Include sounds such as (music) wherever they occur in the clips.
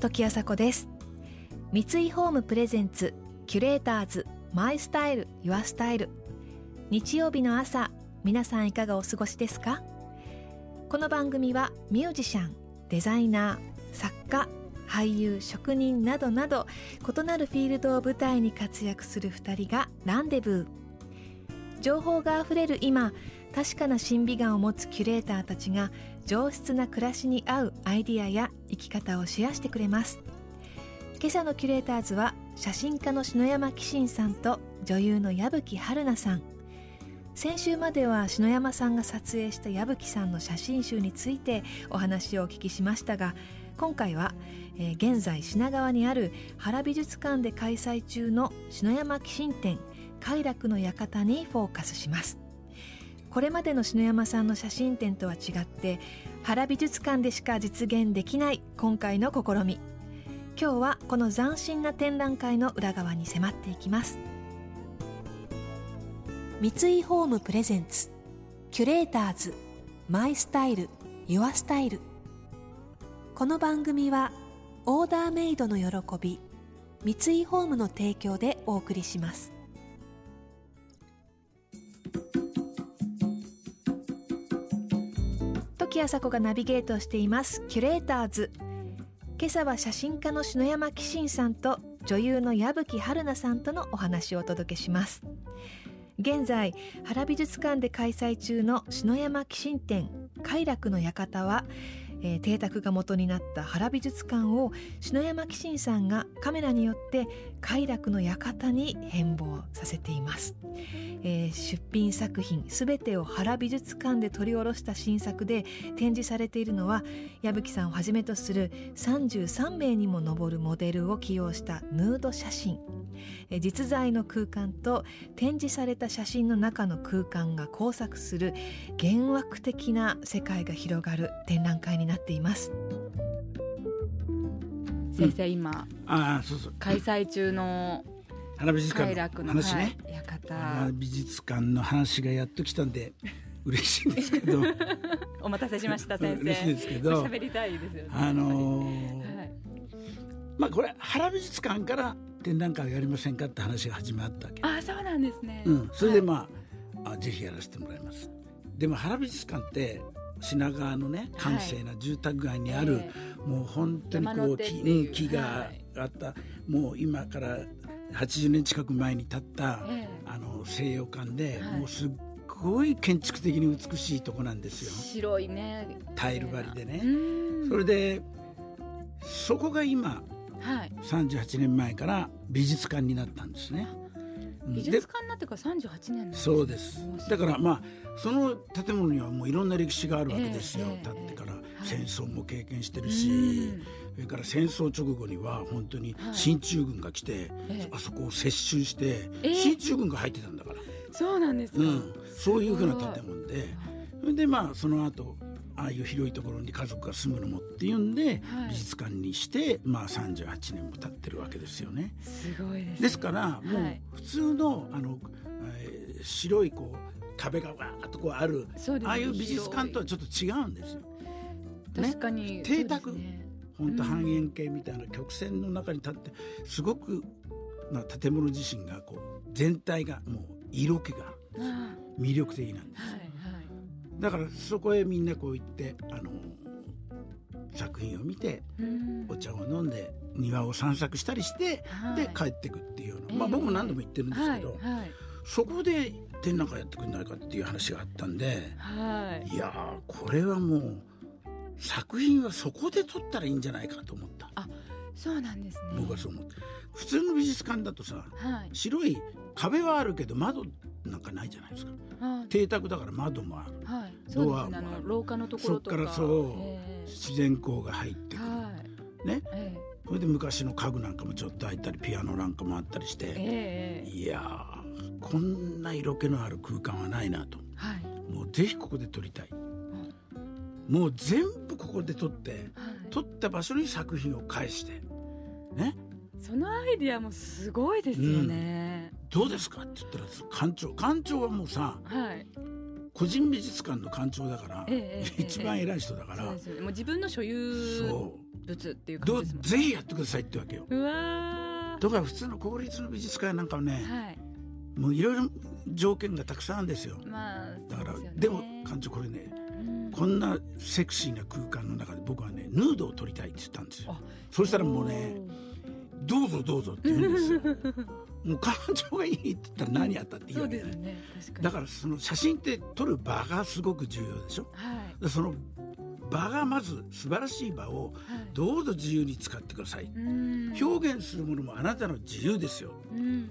時あさこです。三井ホームプレゼンツキュレーターズマイスタイルユアスタイル。日曜日の朝皆さんいかがお過ごしですか？この番組はミュージシャンデザイナー作家俳優職人などなど異なるフィールドを舞台に活躍する2人がランデブー。情報があふれる今確かな審美眼を持つキュレーターたちが上質な暮らしに合うアイディアや生き方をシェアしてくれます。今朝のキュレーターズは写真家の篠山紀信さんと女優の矢吹春奈さん。先週までは篠山さんが撮影した矢吹さんの写真集についてお話をお聞きしましたが今回は、えー、現在品川にある原美術館で開催中の篠山紀信展快楽の館にフォーカスします。これまでの篠山さんの写真展とは違って原美術館でしか実現できない今回の試み。今日はこの斬新な展覧会の裏側に迫っていきます。三井ホームプレゼンツキュレーターズマイスタイルユアスタイル。この番組はオーダーメイドの喜び三井ホームの提供でお送りします。時あさこがナビゲートしています。キュレーターズ。今朝は写真家の篠山紀信さんと女優の矢吹春奈さんとのお話をお届けします。現在原美術館で開催中の篠山紀信展快楽の館はえー、邸宅が元になった原美術館を篠山紀信さんがカメラによって快楽の館に変貌させています、えー、出品作品すべてを原美術館で取り下ろした新作で展示されているのは矢吹さんをはじめとする33名にも上るモデルを起用したヌード写真。実在の空間と展示された写真の中の空間が交錯する幻惑的な世界が広がる展覧会になっています。先生、うん、今あそうそう。開催中の花美術館の話ね、花美術館の話がやっと来たんで (laughs) 嬉しいんですけど。(laughs) お待たせしました先生。嬉しいですけど。喋りたいですよね。あのーはい、まあこれ原美術館から展覧会をやりませんかって話が始まったわけ。あそうなんですね、うん、それでまあはい、あぜひやらせてもらいます。でも原美術館って品川のね閑静な住宅街にある、はいもう本当にこう木木があった、もう今から80年近く前に建った、あの西洋館で、もうすっごい建築的に美しいとこなんですよ。白いね。タイル張りでね。それでそこが今はい、38年前から美術館になったんですね。美術館になってから38年そうです。だからまあその建物にはもういろんな歴史があるわけですよ、えー、建ってから、戦争も経験してるし、それから戦争直後には本当に進駐軍が来て、あそこを接収して、進駐軍が入ってたんだから。そうなんですか、うん、そういうふうな建物で。それでまあその後ああいう広いところに家族が住むのもっていうんで、はい、美術館にしてまあ38年も経ってるわけですよね。すごいです、ね、ですからもう普通のあの、えー、白いこう壁がわーっとこうあるああいう美術館とはちょっと違うんですよ。確かに、ね、邸宅、ね、本当半円形みたいな曲線の中に立ってすごく、まあ、建物自身がこう全体がもう色気が魅力的なんです。はいだからそこへみんなこう行ってあの作品を見てお茶を飲んで庭を散策したりして、はい、で帰ってくっていうような、まあ、僕も何度も言ってるんですけど、そこで展覧会やってくれないかっていう話があったんで、はい、いやこれはもう作品はそこで撮ったらいいんじゃないかと思った。あそうなんですね。僕はそう思って。普通の美術館だとさ、白い壁はあるけど窓なんかないじゃないですか。邸宅だから窓もある、はい、ドアもある。廊下のところそっからそう、自然光が入ってくる、はい、ね、えー、それで昔の家具なんかもちょっと開いたりピアノなんかもあったりして、えー、いやこんな色気のある空間はないなと、はい、もうぜひここで撮りたい、うん、もう全部ここで撮って、はい、撮った場所に作品を返して。ね。そのアイディアもすごいですよね、どうですか?」って言ったら館長館長はもうさ、はい、個人美術館の館長だから、ええ、一番偉い人だから、もう自分の所有物っていう感じですぜひやってくださいってわけよ。うわだから普通の公立の美術館なんかはね、はい、もういろいろ条件がたくさんあるんですよ。まあ、だから、ね、でも館長これね、うん、こんなセクシーな空間の中で僕はねヌードを撮りたいって言ったんですよ。そしたらもうねどうぞどうぞって言うんですよ。(laughs) もう彼女がいいって言ったら何やったっていいわけじゃない、ね、だからその写真って撮る場がすごく重要でしょ、はい、その場がまず素晴らしい場をどうぞ自由に使ってください、はい、表現するものもあなたの自由ですよ、うん、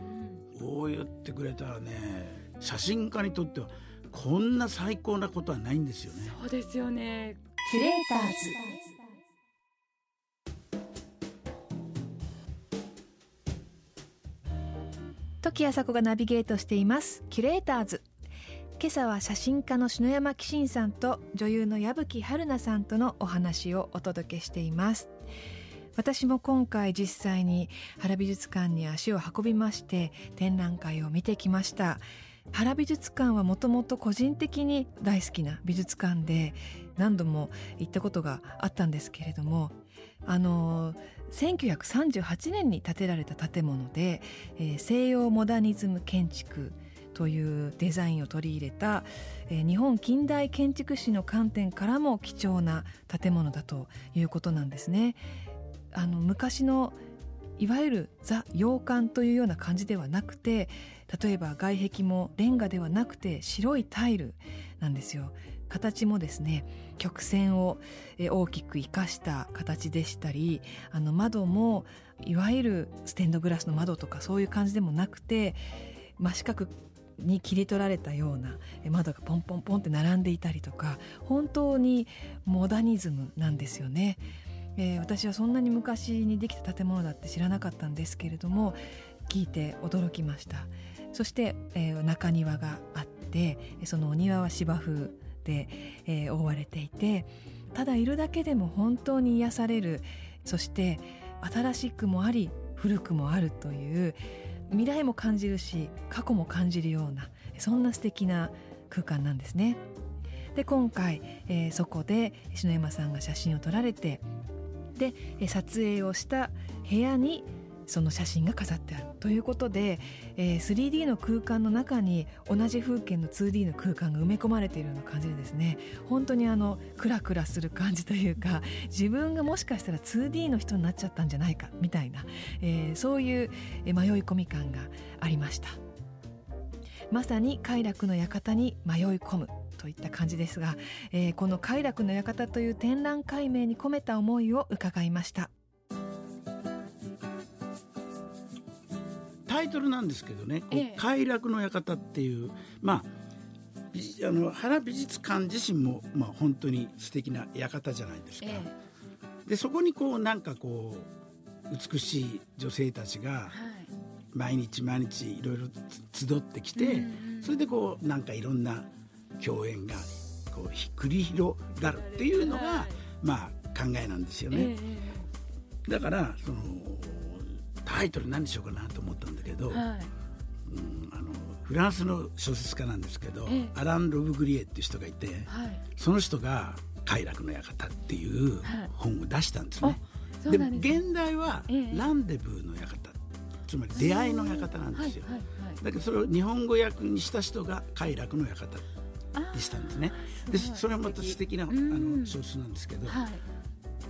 こう言ってくれたらね写真家にとってはこんな最高なことはないんですよね。そうですよね。キュレーターズ時あさこがナビゲートしています。キュレーターズ。今朝は写真家の篠山紀信さんと女優の矢吹春奈さんとのお話をお届けしています。私も今回実際に原美術館に足を運びまして展覧会を見てきました。原美術館はもともと個人的に大好きな美術館で何度も行ったことがあったんですけれどもあの1938年に建てられた建物で、えー、西洋モダニズム建築というデザインを取り入れた、えー、日本近代建築史の観点からも貴重な建物だということなんですね。あの昔のいわゆるザ洋館というような感じではなくて例えば外壁もレンガではなくて白いタイルなんですよ形もですね曲線を大きく生かした形でしたりあの窓もいわゆるステンドグラスの窓とかそういう感じでもなくて真四角に切り取られたような窓がポンポンポンって並んでいたりとか本当にモダニズムなんですよね。えー、私はそんなに昔にできた建物だって知らなかったんですけれども聞いて驚きましたそして、えー、中庭があってそのお庭は芝生で、えー、覆われていてただいるだけでも本当に癒されるそして新しくもあり古くもあるという未来も感じるし過去も感じるようなそんな素敵な空間なんですね。で今回、えー、そこで篠山さんが写真を撮られてで撮影をした部屋にその写真が飾ってあるということで、えー、3D の空間の中に同じ風景の 2D の空間が埋め込まれているような感じでですね本当にあのクラクラする感じというか自分がもしかしたら 2D の人になっちゃったんじゃないかみたいな、えー、そういう迷い込み感がありました。まさに快楽の館に迷い込むといった感じですが、えー、この快楽の館という展覧会名に込めた思いを伺いました。イトルなんですけどね「快楽の館」っていうまああの原美術館自身も、まあ、本当に素敵な館じゃないですか。えでそこにこうなんかこう美しい女性たちが毎日毎日いろいろ集ってきて、それでこうなんかいろんな共演がこう繰り広がるっていうのが、まあ考えなんですよね。だからそのタイトル何にしようかなと思ったんだけど、はい、うん、あのフランスの小説家なんですけど、アラン・ロブグリエっていう人がいて、はい、その人が「快楽の館」っていう本を出したんですね。はい、でも現代は「ランデブーの館」つまり出会いの館なんですよ。だけどそれを日本語訳にした人が「快楽の館」にしたんですね。でそれはまた素敵。なあの小説なんですけど、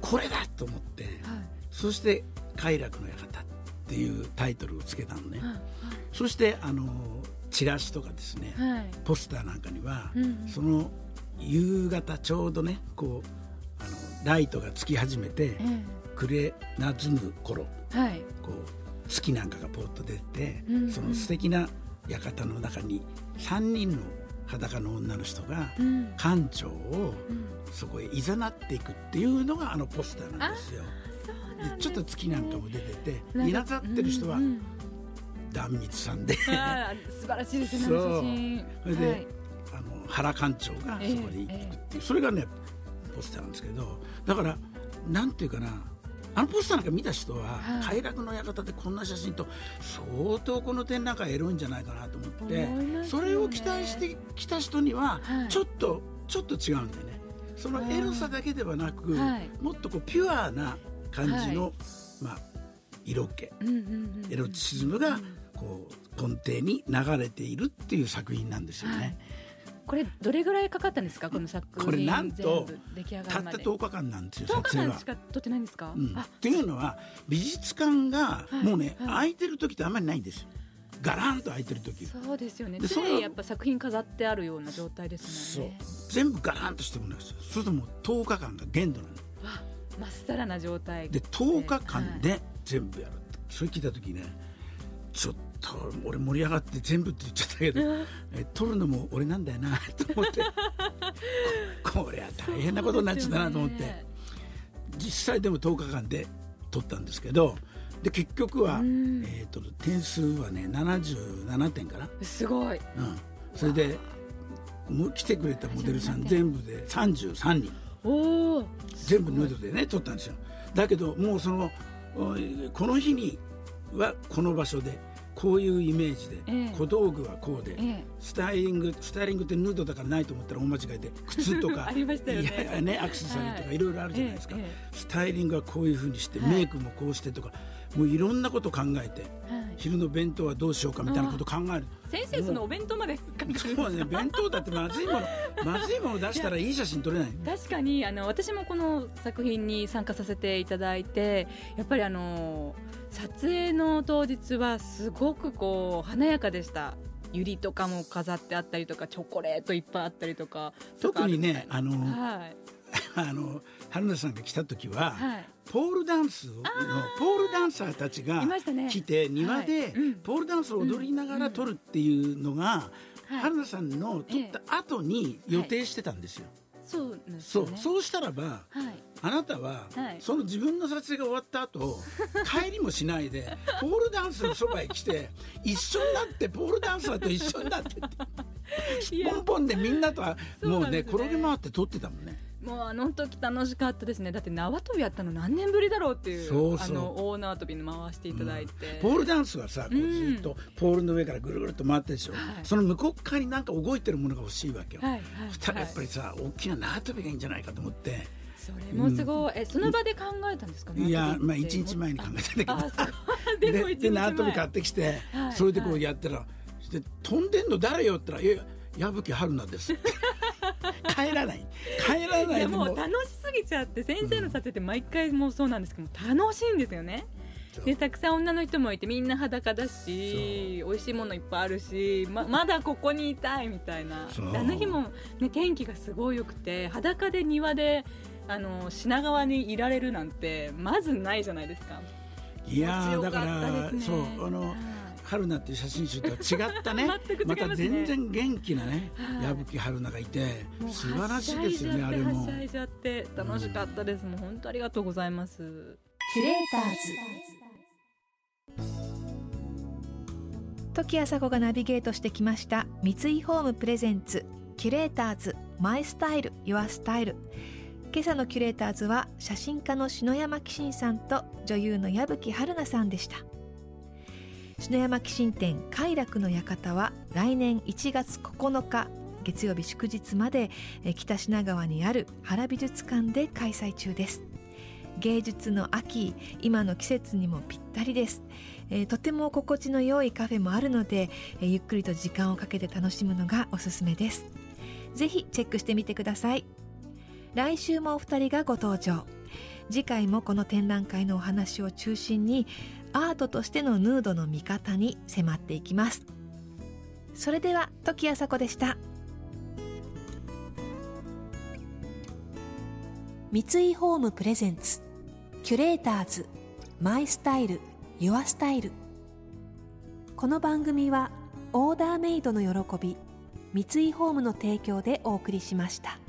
これだと思って、そして「快楽の館」っていうタイトルをつけたのね、はい、そしてあのチラシとかですね、はい、ポスターなんかには、うん、その夕方ちょうどねこうあのライトがつき始めて、暮れなずむ頃、はい、こう月なんかがポッと出て、うんうん、その素敵な館の中に3人の裸の女の人が館長をそこへいざなっていくっていうのがあのポスターなんですよ。ちょっと月なんかも出てていなさってる人は壇蜜さんで。素晴らしいですねそれで、はい、あの原館長がそこに行くっていう、それがねポスターなんですけどだからなんていうかなあのポスターなんか見た人は、はい、快楽の館でこんな写真と相当この展覧会エロいんじゃないかなと思って、ね、それを期待してきた人にはちょっと、はい、ちょっと違うんだよね。そのエロさだけではなく、はい、もっとこうピュアな感じの、まあ、色気、エロチズムがこう根底に流れているっていう作品なんですよね。これどれぐらいかかったんですか？この作品これなんとたった10日間なんですよ撮影は。しか？撮ってないんですか、うん、っていうのは美術館がもうね、はい、空いてる時ってあんまりないんですよ。ガランと空いてる時。そうですよね。でそれやっぱ作品飾ってあるような状態ですもんね。全部ガランとしてもらうんですよ。そうするともう10日間が限度なのまっさらな状態。で10日間で全部やる、はい、それ聞いた時ねちょっと俺盛り上がって全部って言っちゃったけど、え撮るのも俺なんだよなと思って。(laughs) こりゃ大変なことになっちゃったなと思って、ね、実際でも10日間で撮ったんですけどで結局は、えーと、点数はね77点かな。すごい、うん、それで来てくれたモデルさん全部で33人お全部ヌードでね撮ったんですよ。だけどもうそのこの日にはこの場所でこういうイメージで、ええ、小道具はこうで、え、スタイリングスタイリングってヌードだからないと思ったら大間違いで靴とか (laughs) ありましたよね。いやねアクセサリーとかい。ろいろあるじゃないですか、スタイリングはこういうふうにして、メイクもこうしてとかもういろんなこと考えて、昼の弁当はどうしようかみたいなこと考える。先生そのお弁当までそうね弁当だってまずいもの (laughs) まずいもの出したらいい写真撮れない。確かにあの私もこの作品に参加させていただいてやっぱりあの撮影の当日はすごくこう華やかでした。ユリとかも飾ってあったりとかチョコレートいっぱいあったりとか特にねあの、はい、(laughs) あの春菜さんが来た時は、はい、ポールダンスのポールダンサーたちが来て、庭でポールダンスを踊りながら撮るっていうのが、春菜さんの撮った後に予定してたんですよ。そう、ね、そう。そうしたらば、はい、あなたは、はい、その自分の撮影が終わった後 (laughs) 帰りもしないでポールダンスのそばへ来て一緒になってポールダンサーと一緒になってポンポンでみんなとはもうね、ね、転げ回って撮ってたもんね。もうあの時楽しかったですね。だって縄跳びやったの何年ぶりだろうっていうそうあの大縄跳びの回していただいて、うん、ポールダンスはさこうずっとポールの上からぐるぐるっと回ってでしょ、はい、その向こう側になんか動いてるものが欲しいわけよ、はいはい、そしたらやっぱりさ、大きな縄跳びがいいんじゃないかと思って。それもすごい、うん、えその場で考えたんですか？ねいやまあ一日前に考えたんだけど。(laughs) でで縄跳び買ってきて、はい、それでこうやったら、して飛んでんの誰よ？って言ったら「いや矢吹春菜です」(laughs) 帰らない。帰らないも。う楽しすぎちゃって先生の撮影って毎回もうそうなんですけど楽しいんですよね。でたくさん女の人もいてみんな裸だし美味しいものいっぱいあるしままだここにいたいみたいな。あの日も、ね、天気がすごい良くて裸で庭であの品川にいられるなんてまずないじゃないですか。いやだから、そうあの、春菜っていう写真集とは違ったね。(laughs) ね、また全然元気なね、矢吹春菜がいて素晴らしいですよねあれも。はしゃいじゃって楽しかったです、うん、もう本当ありがとうございます。キュレーターズ。時あさこがナビゲートしてきました三井ホームプレゼンツキュレーターズマイスタイルユアスタイル。今朝のキュレーターズは写真家の篠山紀信さんと女優の矢吹春菜さんでした篠山紀信展快楽の館は来年1月9日月曜日祝日まで北品川にある原美術館で開催中です。芸術の秋今の季節にもぴったりです、えー、とても心地の良いカフェもあるので、えー、ゆっくりと時間をかけて楽しむのがおすすめです。ぜひチェックしてみてください。来週もお二人がご登場。次回もこの展覧会のお話を中心にアートとしてのヌードの見方に迫っていきます。それでは時あさこでした。三井ホームプレゼンツキュレーターズマイスタイルユアスタイル。この番組はオーダーメイドの喜び三井ホームの提供でお送りしました。